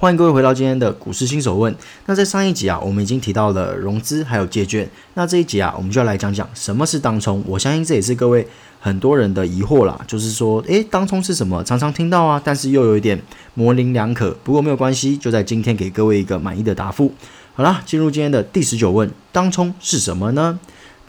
欢迎各位回到今天的股市新手问。那在上一集啊，我们已经提到了融资还有借券。那这一集啊，我们就要来讲讲什么是当冲。我相信这也是各位很多人的疑惑啦，就是说，诶，当冲是什么？常常听到啊，但是又有一点模棱两可。不过没有关系，就在今天给各位一个满意的答复。好啦，进入今天的第十九问：当冲是什么呢？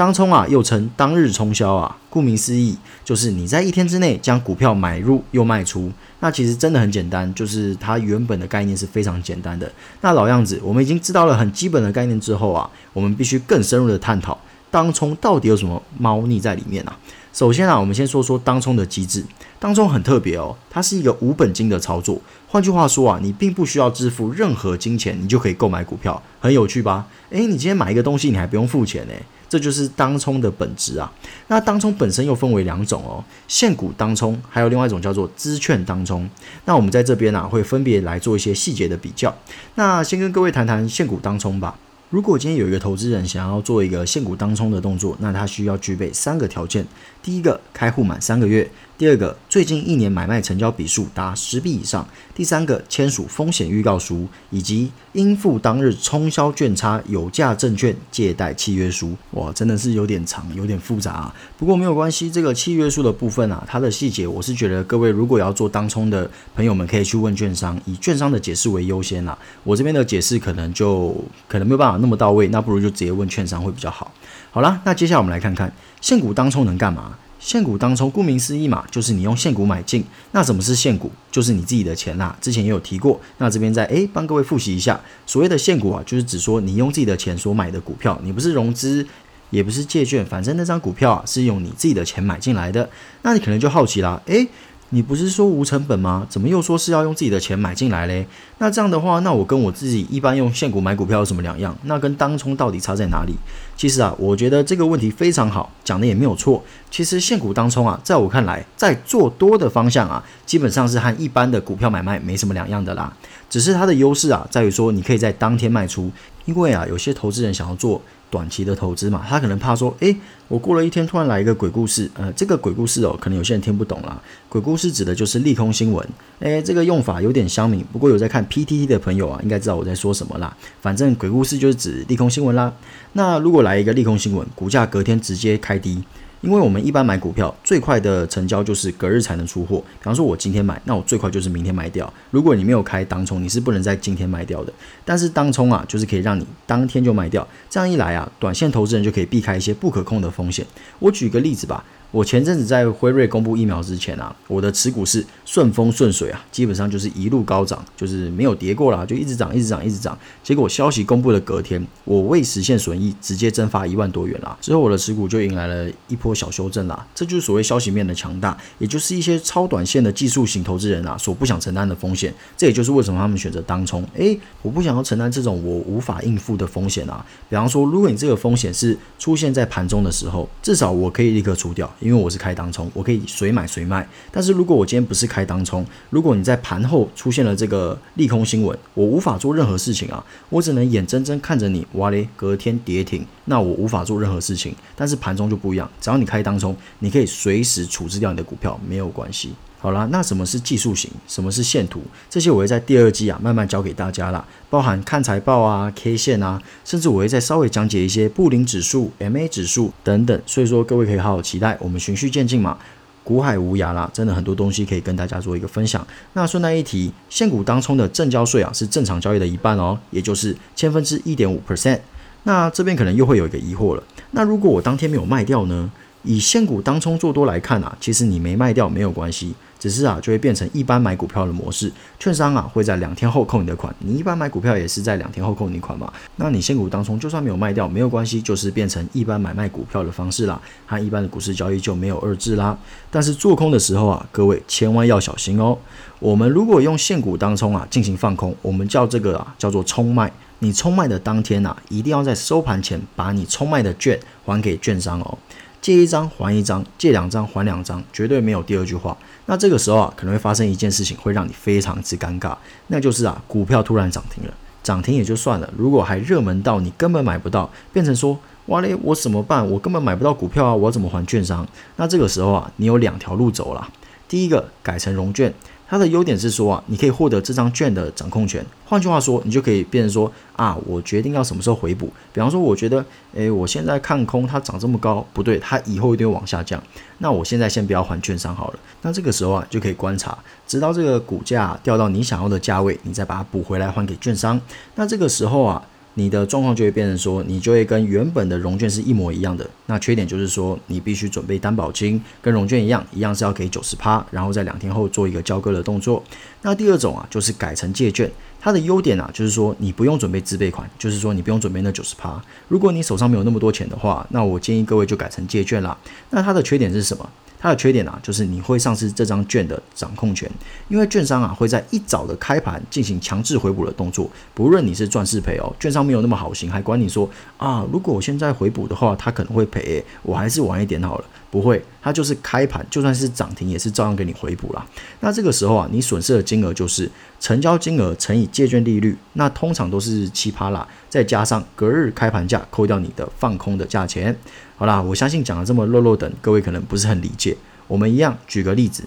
当冲啊，又称当日冲销啊，顾名思义，就是你在一天之内将股票买入又卖出。那其实真的很简单，就是它原本的概念是非常简单的。那老样子，我们已经知道了很基本的概念之后啊，我们必须更深入的探讨当冲到底有什么猫腻在里面啊。首先啊，我们先说说当冲的机制。当冲很特别哦，它是一个无本金的操作。换句话说啊，你并不需要支付任何金钱，你就可以购买股票，很有趣吧？诶，你今天买一个东西，你还不用付钱呢。这就是当冲的本质啊。那当冲本身又分为两种哦，现股当冲，还有另外一种叫做资券当冲。那我们在这边呢，会分别来做一些细节的比较。那先跟各位谈谈现股当冲吧。如果今天有一个投资人想要做一个现股当冲的动作，那他需要具备三个条件：第一个，开户满三个月。第二个，最近一年买卖成交笔数达十笔以上；第三个，签署风险预告书以及应付当日冲销券差有价证券借贷契约书。哇，真的是有点长，有点复杂啊。不过没有关系，这个契约书的部分啊，它的细节我是觉得各位如果要做当冲的朋友们可以去问券商，以券商的解释为优先啦。我这边的解释可能就可能没有办法那么到位，那不如就直接问券商会比较好。好啦，那接下来我们来看看现股当冲能干嘛。现股当冲，顾名思义嘛，就是你用现股买进。那什么是现股？就是你自己的钱啦。之前也有提过，那这边再诶帮各位复习一下，所谓的现股啊，就是指说你用自己的钱所买的股票，你不是融资，也不是借券，反正那张股票啊是用你自己的钱买进来的。那你可能就好奇啦，诶。你不是说无成本吗？怎么又说是要用自己的钱买进来嘞？那这样的话，那我跟我自己一般用现股买股票有什么两样？那跟当冲到底差在哪里？其实啊，我觉得这个问题非常好，讲的也没有错。其实现股当冲啊，在我看来，在做多的方向啊，基本上是和一般的股票买卖没什么两样的啦。只是它的优势啊，在于说你可以在当天卖出，因为啊，有些投资人想要做。短期的投资嘛，他可能怕说，诶，我过了一天突然来一个鬼故事，呃，这个鬼故事哦，可能有些人听不懂啦。鬼故事指的就是利空新闻，诶，这个用法有点相敏，不过有在看 PTT 的朋友啊，应该知道我在说什么啦。反正鬼故事就是指利空新闻啦。那如果来来一个利空新闻，股价隔天直接开低。因为我们一般买股票最快的成交就是隔日才能出货。比方说，我今天买，那我最快就是明天卖掉。如果你没有开当冲，你是不能在今天卖掉的。但是当冲啊，就是可以让你当天就卖掉。这样一来啊，短线投资人就可以避开一些不可控的风险。我举个例子吧。我前阵子在辉瑞公布疫苗之前啊，我的持股是顺风顺水啊，基本上就是一路高涨，就是没有跌过啦，就一直涨，一直涨，一直涨。结果消息公布的隔天，我未实现损益，直接蒸发一万多元啦。之后我的持股就迎来了一波小修正啦。这就是所谓消息面的强大，也就是一些超短线的技术型投资人啊所不想承担的风险。这也就是为什么他们选择当冲。诶，我不想要承担这种我无法应付的风险啊。比方说，如果你这个风险是出现在盘中的时候，至少我可以立刻出掉。因为我是开当冲，我可以随买随卖。但是如果我今天不是开当冲，如果你在盘后出现了这个利空新闻，我无法做任何事情啊，我只能眼睁睁看着你哇嘞隔天跌停，那我无法做任何事情。但是盘中就不一样，只要你开当冲，你可以随时处置掉你的股票，没有关系。好啦，那什么是技术型？什么是线图？这些我会在第二季啊慢慢教给大家啦，包含看财报啊、K 线啊，甚至我会再稍微讲解一些布林指数、MA 指数等等。所以说各位可以好好期待，我们循序渐进嘛，股海无涯啦，真的很多东西可以跟大家做一个分享。那顺带一提，现股当冲的正交税啊是正常交易的一半哦，也就是千分之一点五 percent。那这边可能又会有一个疑惑了，那如果我当天没有卖掉呢？以现股当冲做多来看啊，其实你没卖掉没有关系。只是啊就会变成一般买股票的模式，券商啊会在两天后扣你的款，你一般买股票也是在两天后扣你款嘛，那你现股当中就算没有卖掉没有关系，就是变成一般买卖股票的方式啦，和一般的股市交易就没有二致啦。但是做空的时候啊，各位千万要小心哦。我们如果用现股当冲啊进行放空，我们叫这个啊叫做冲卖。你冲卖的当天呐，一定要在收盘前把你冲卖的券还给券商哦。借一张还一张，借两张还两张，绝对没有第二句话。那这个时候啊，可能会发生一件事情，会让你非常之尴尬，那就是啊，股票突然涨停了。涨停也就算了，如果还热门到你根本买不到，变成说哇嘞，我怎么办？我根本买不到股票啊，我怎么还券商？那这个时候啊，你有两条路走了。第一个，改成融券。它的优点是说啊，你可以获得这张券的掌控权。换句话说，你就可以变成说啊，我决定要什么时候回补。比方说，我觉得，诶，我现在看空它涨这么高，不对，它以后一定会往下降。那我现在先不要还券商好了。那这个时候啊，就可以观察，直到这个股价掉到你想要的价位，你再把它补回来还给券商。那这个时候啊。你的状况就会变成说，你就会跟原本的融券是一模一样的。那缺点就是说，你必须准备担保金，跟融券一样，一样是要给九十趴，然后在两天后做一个交割的动作。那第二种啊，就是改成借券，它的优点啊，就是说你不用准备自备款，就是说你不用准备那九十趴。如果你手上没有那么多钱的话，那我建议各位就改成借券啦。那它的缺点是什么？它的缺点啊，就是你会丧失这张券的掌控权，因为券商啊会在一早的开盘进行强制回补的动作，不论你是赚是赔哦，券商没有那么好心，还管你说啊，如果我现在回补的话，他可能会赔，我还是晚一点好了。不会，它就是开盘，就算是涨停也是照样给你回补啦。那这个时候啊，你损失的金额就是成交金额乘以借券利率，那通常都是七趴啦，再加上隔日开盘价扣掉你的放空的价钱。好啦，我相信讲了这么漏漏等，各位可能不是很理解。我们一样举个例子，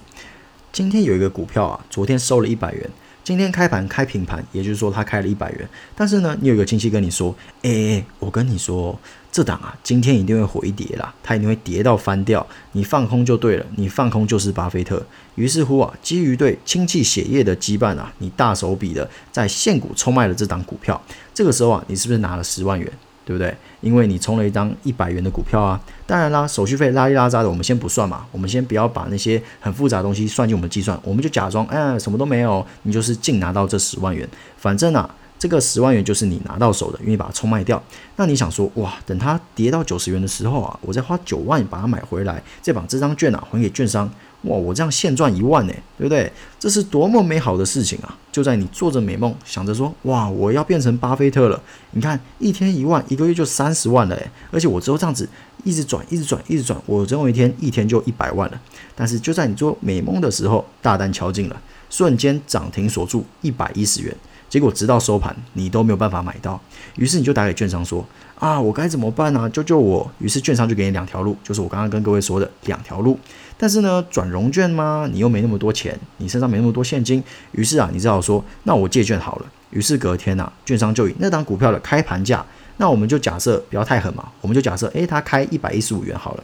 今天有一个股票啊，昨天收了一百元。今天开盘开平盘，也就是说他开了一百元。但是呢，你有个亲戚跟你说：“哎，我跟你说，这档啊，今天一定会回跌啦，它一定会跌到翻掉。你放空就对了，你放空就是巴菲特。”于是乎啊，基于对亲戚血液的羁绊啊，你大手笔的在现股冲卖了这档股票。这个时候啊，你是不是拿了十万元？对不对？因为你充了一张一百元的股票啊，当然啦，手续费拉里拉扎的，我们先不算嘛，我们先不要把那些很复杂的东西算进我们计算，我们就假装，哎，什么都没有，你就是净拿到这十万元，反正啊，这个十万元就是你拿到手的，因为把它冲卖掉。那你想说，哇，等它跌到九十元的时候啊，我再花九万把它买回来，再把这张券啊还给券商。哇，我这样现赚一万呢，对不对？这是多么美好的事情啊！就在你做着美梦，想着说，哇，我要变成巴菲特了。你看，一天一万，一个月就三十万了诶，而且我之后这样子一直转，一直转，一直转，我总有一天一天就一百万了。但是就在你做美梦的时候，大单敲进了，瞬间涨停锁住一百一十元。结果直到收盘，你都没有办法买到，于是你就打给券商说：“啊，我该怎么办呢？救救我！”于是券商就给你两条路，就是我刚刚跟各位说的两条路。但是呢，转融券吗？你又没那么多钱，你身上没那么多现金，于是啊，你只好说：“那我借券好了。”于是隔天呐，券商就以那档股票的开盘价，那我们就假设不要太狠嘛，我们就假设，诶，它开一百一十五元好了。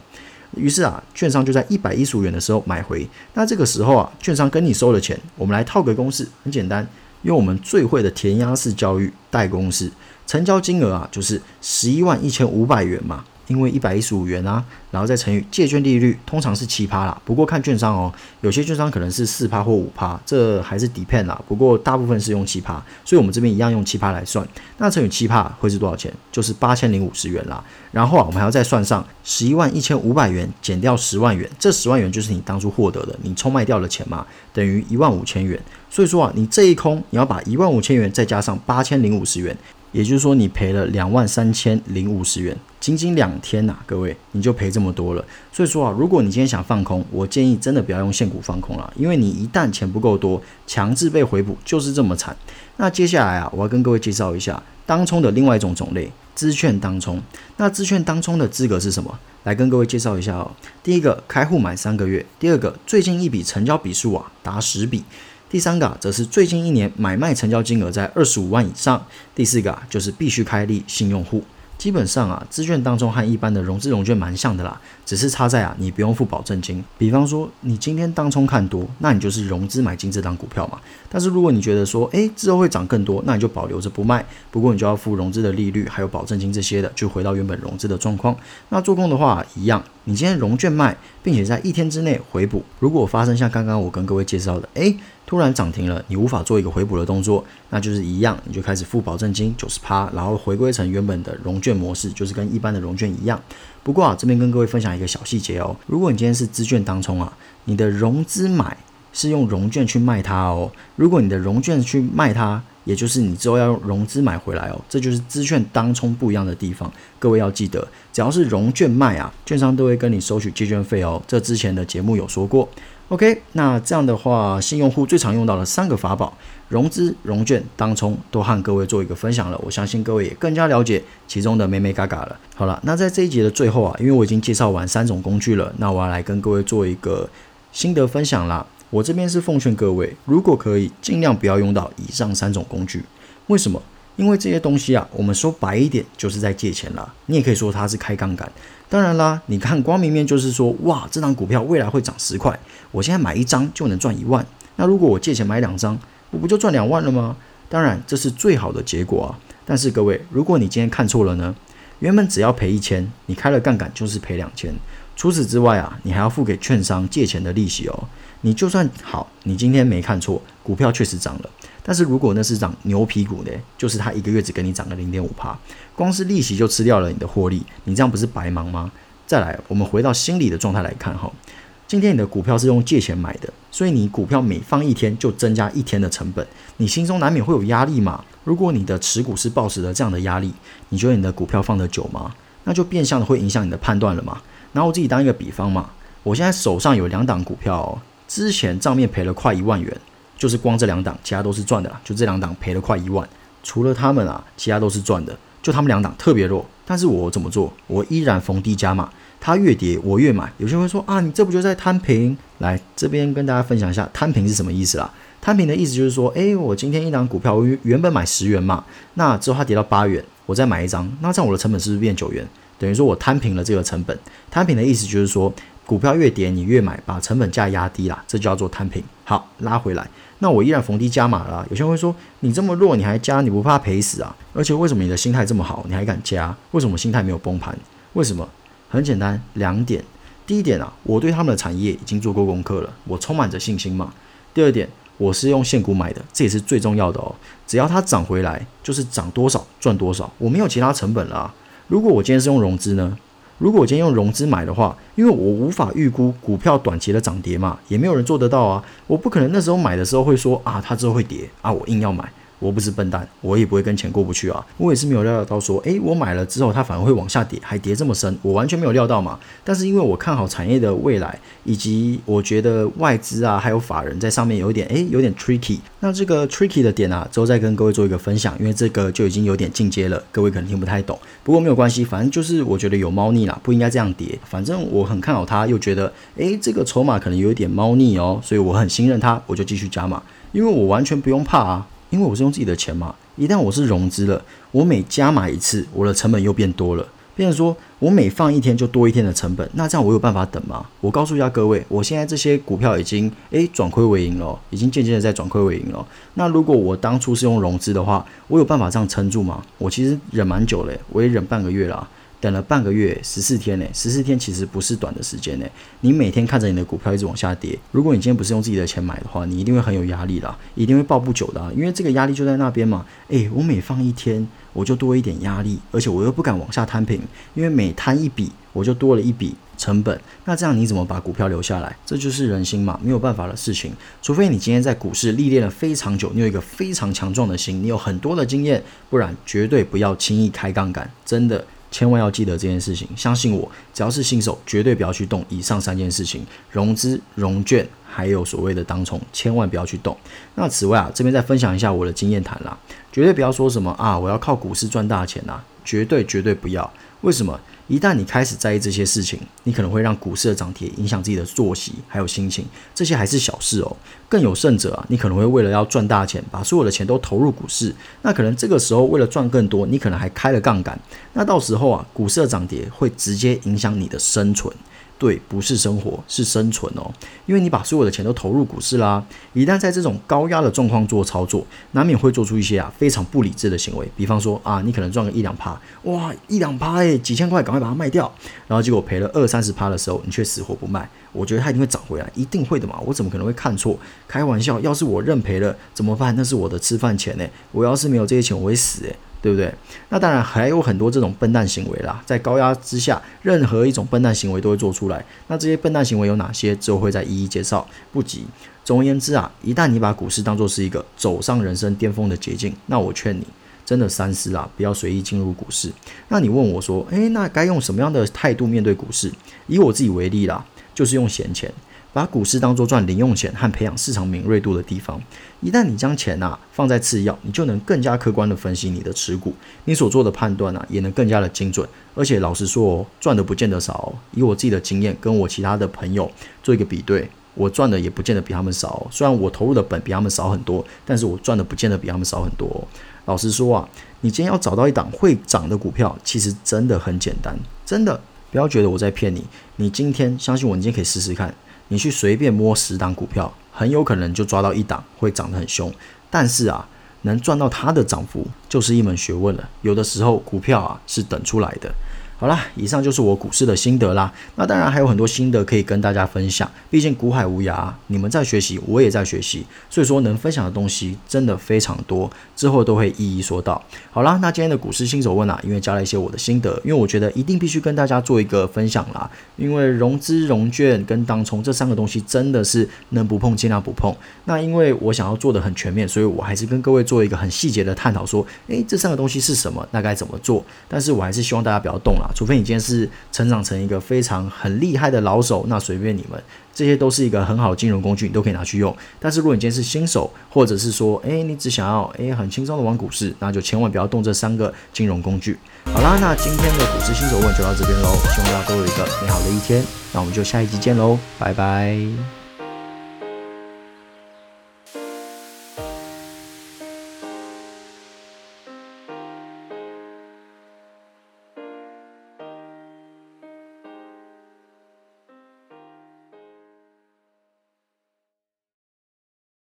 于是啊，券商就在一百一十五元的时候买回。那这个时候啊，券商跟你收了钱，我们来套个公式，很简单。用我们最会的填鸭式教育代公司，成交金额啊，就是十一万一千五百元嘛。因为一百一十五元啊，然后再乘以借券利率，通常是七趴啦。不过看券商哦，有些券商可能是四趴或五趴，这还是 depend 啦。不过大部分是用七趴，所以我们这边一样用七趴来算。那乘以七趴会是多少钱？就是八千零五十元啦。然后啊，我们还要再算上十一万一千五百元减掉十万元，这十万元就是你当初获得的，你冲卖掉的钱嘛，等于一万五千元。所以说啊，你这一空，你要把一万五千元再加上八千零五十元。也就是说，你赔了两万三千零五十元，仅仅两天呐，各位你就赔这么多了。所以说啊，如果你今天想放空，我建议真的不要用现股放空了，因为你一旦钱不够多，强制被回补就是这么惨。那接下来啊，我要跟各位介绍一下当冲的另外一种种类——资券当冲。那资券当冲的资格是什么？来跟各位介绍一下哦。第一个，开户满三个月；第二个，最近一笔成交笔数啊达十笔。第三个则是最近一年买卖成交金额在二十五万以上。第四个啊就是必须开立新用户。基本上啊，资券当中和一般的融资融券蛮像的啦，只是差在啊，你不用付保证金。比方说，你今天当冲看多，那你就是融资买进这档股票嘛。但是如果你觉得说，诶，之后会涨更多，那你就保留着不卖。不过你就要付融资的利率，还有保证金这些的，就回到原本融资的状况。那做空的话一样，你今天融券卖，并且在一天之内回补。如果发生像刚刚我跟各位介绍的，诶，突然涨停了，你无法做一个回补的动作，那就是一样，你就开始付保证金九十趴，然后回归成原本的融券模式，就是跟一般的融券一样。不过啊，这边跟各位分享一个小细节哦，如果你今天是资券当冲啊，你的融资买是用融券去卖它哦。如果你的融券去卖它，也就是你之后要用融资买回来哦，这就是资券当冲不一样的地方。各位要记得，只要是融券卖啊，券商都会跟你收取借券费哦。这之前的节目有说过。OK，那这样的话，新用户最常用到的三个法宝，融资、融券、当冲，都和各位做一个分享了。我相信各位也更加了解其中的美美嘎嘎了。好了，那在这一节的最后啊，因为我已经介绍完三种工具了，那我要来跟各位做一个心得分享啦。我这边是奉劝各位，如果可以，尽量不要用到以上三种工具。为什么？因为这些东西啊，我们说白一点，就是在借钱了。你也可以说它是开杠杆。当然啦，你看光明面就是说，哇，这张股票未来会涨十块，我现在买一张就能赚一万。那如果我借钱买两张，我不就赚两万了吗？当然，这是最好的结果啊。但是各位，如果你今天看错了呢？原本只要赔一千，你开了杠杆就是赔两千。除此之外啊，你还要付给券商借钱的利息哦。你就算好，你今天没看错，股票确实涨了。但是如果那是涨牛皮股呢？就是它一个月只给你涨了零点五趴，光是利息就吃掉了你的获利，你这样不是白忙吗？再来，我们回到心理的状态来看哈，今天你的股票是用借钱买的，所以你股票每放一天就增加一天的成本，你心中难免会有压力嘛。如果你的持股是抱持着这样的压力，你觉得你的股票放得久吗？那就变相的会影响你的判断了嘛。拿我自己当一个比方嘛，我现在手上有两档股票。之前账面赔了快一万元，就是光这两档，其他都是赚的啦。就这两档赔了快一万，除了他们啊，其他都是赚的。就他们两档特别弱，但是我怎么做？我依然逢低加码，它越跌我越买。有些人会说啊，你这不就在摊平？来这边跟大家分享一下，摊平是什么意思啦？摊平的意思就是说，诶，我今天一档股票，我原本买十元嘛，那之后它跌到八元，我再买一张，那这样我的成本是不是变九元？等于说我摊平了这个成本。摊平的意思就是说。股票越跌，你越买，把成本价压低啦，这叫做摊平。好，拉回来，那我依然逢低加码了。有些人会说，你这么弱，你还加，你不怕赔死啊？而且为什么你的心态这么好，你还敢加？为什么心态没有崩盘？为什么？很简单，两点。第一点啊，我对他们的产业已经做过功课了，我充满着信心嘛。第二点，我是用现股买的，这也是最重要的哦。只要它涨回来，就是涨多少赚多少，我没有其他成本了。如果我今天是用融资呢？如果我今天用融资买的话，因为我无法预估股票短期的涨跌嘛，也没有人做得到啊，我不可能那时候买的时候会说啊，它之后会跌啊，我硬要买。我不是笨蛋，我也不会跟钱过不去啊。我也是没有料到说，诶，我买了之后它反而会往下跌，还跌这么深，我完全没有料到嘛。但是因为我看好产业的未来，以及我觉得外资啊还有法人在上面有一点诶，有点 tricky。那这个 tricky 的点啊，之后再跟各位做一个分享，因为这个就已经有点进阶了，各位可能听不太懂。不过没有关系，反正就是我觉得有猫腻啦，不应该这样跌。反正我很看好它，又觉得诶，这个筹码可能有一点猫腻哦，所以我很信任它，我就继续加码，因为我完全不用怕啊。因为我是用自己的钱嘛，一旦我是融资了，我每加码一次，我的成本又变多了。变成说我每放一天就多一天的成本，那这样我有办法等吗？我告诉一下各位，我现在这些股票已经诶转亏为盈了，已经渐渐的在转亏为盈了。那如果我当初是用融资的话，我有办法这样撑住吗？我其实忍蛮久了，我也忍半个月了。等了半个月，十四天呢？十四天其实不是短的时间呢。你每天看着你的股票一直往下跌，如果你今天不是用自己的钱买的话，你一定会很有压力啦，一定会抱不久的。因为这个压力就在那边嘛。诶，我每放一天，我就多一点压力，而且我又不敢往下摊平，因为每摊一笔，我就多了一笔成本。那这样你怎么把股票留下来？这就是人心嘛，没有办法的事情。除非你今天在股市历练了非常久，你有一个非常强壮的心，你有很多的经验，不然绝对不要轻易开杠杆，真的。千万要记得这件事情，相信我，只要是新手，绝对不要去动以上三件事情：融资、融券，还有所谓的当冲，千万不要去动。那此外啊，这边再分享一下我的经验谈啦，绝对不要说什么啊，我要靠股市赚大钱呐，绝对绝对不要。为什么？一旦你开始在意这些事情，你可能会让股市的涨跌影响自己的作息还有心情。这些还是小事哦。更有甚者啊，你可能会为了要赚大钱，把所有的钱都投入股市。那可能这个时候为了赚更多，你可能还开了杠杆。那到时候啊，股市的涨跌会直接影响你的生存。对，不是生活，是生存哦。因为你把所有的钱都投入股市啦，一旦在这种高压的状况做操作，难免会做出一些啊非常不理智的行为。比方说啊，你可能赚个一两趴，哇，一两趴诶，几千块，赶快把它卖掉。然后结果赔了二三十趴的时候，你却死活不卖。我觉得它一定会涨回来，一定会的嘛。我怎么可能会看错？开玩笑，要是我认赔了怎么办？那是我的吃饭钱呢。我要是没有这些钱，我会死诶。对不对？那当然还有很多这种笨蛋行为啦，在高压之下，任何一种笨蛋行为都会做出来。那这些笨蛋行为有哪些？之后会再一一介绍，不急。总而言之啊，一旦你把股市当作是一个走上人生巅峰的捷径，那我劝你真的三思啊，不要随意进入股市。那你问我说，诶，那该用什么样的态度面对股市？以我自己为例啦，就是用闲钱。把股市当做赚零用钱和培养市场敏锐度的地方。一旦你将钱呐放在次要，你就能更加客观的分析你的持股，你所做的判断呐也能更加的精准。而且老实说哦，赚的不见得少。以我自己的经验，跟我其他的朋友做一个比对，我赚的也不见得比他们少。虽然我投入的本比他们少很多，但是我赚的不见得比他们少很多。老实说啊，你今天要找到一档会涨的股票，其实真的很简单，真的不要觉得我在骗你。你今天相信我，你今天可以试试看。你去随便摸十档股票，很有可能就抓到一档会涨得很凶，但是啊，能赚到它的涨幅就是一门学问了。有的时候股票啊是等出来的。好啦，以上就是我股市的心得啦。那当然还有很多心得可以跟大家分享，毕竟股海无涯，你们在学习，我也在学习，所以说能分享的东西真的非常多，之后都会一一说到。好啦，那今天的股市新手问啊，因为加了一些我的心得，因为我觉得一定必须跟大家做一个分享啦。因为融资融券跟当冲这三个东西真的是能不碰尽量不碰。那因为我想要做的很全面，所以我还是跟各位做一个很细节的探讨，说，诶，这三个东西是什么，那该怎么做？但是我还是希望大家不要动除非你今天是成长成一个非常很厉害的老手，那随便你们，这些都是一个很好的金融工具，你都可以拿去用。但是如果你今天是新手，或者是说，诶，你只想要诶很轻松的玩股市，那就千万不要动这三个金融工具。好啦，那今天的股市新手问就到这边喽，希望大家都有一个美好的一天，那我们就下一集见喽，拜拜。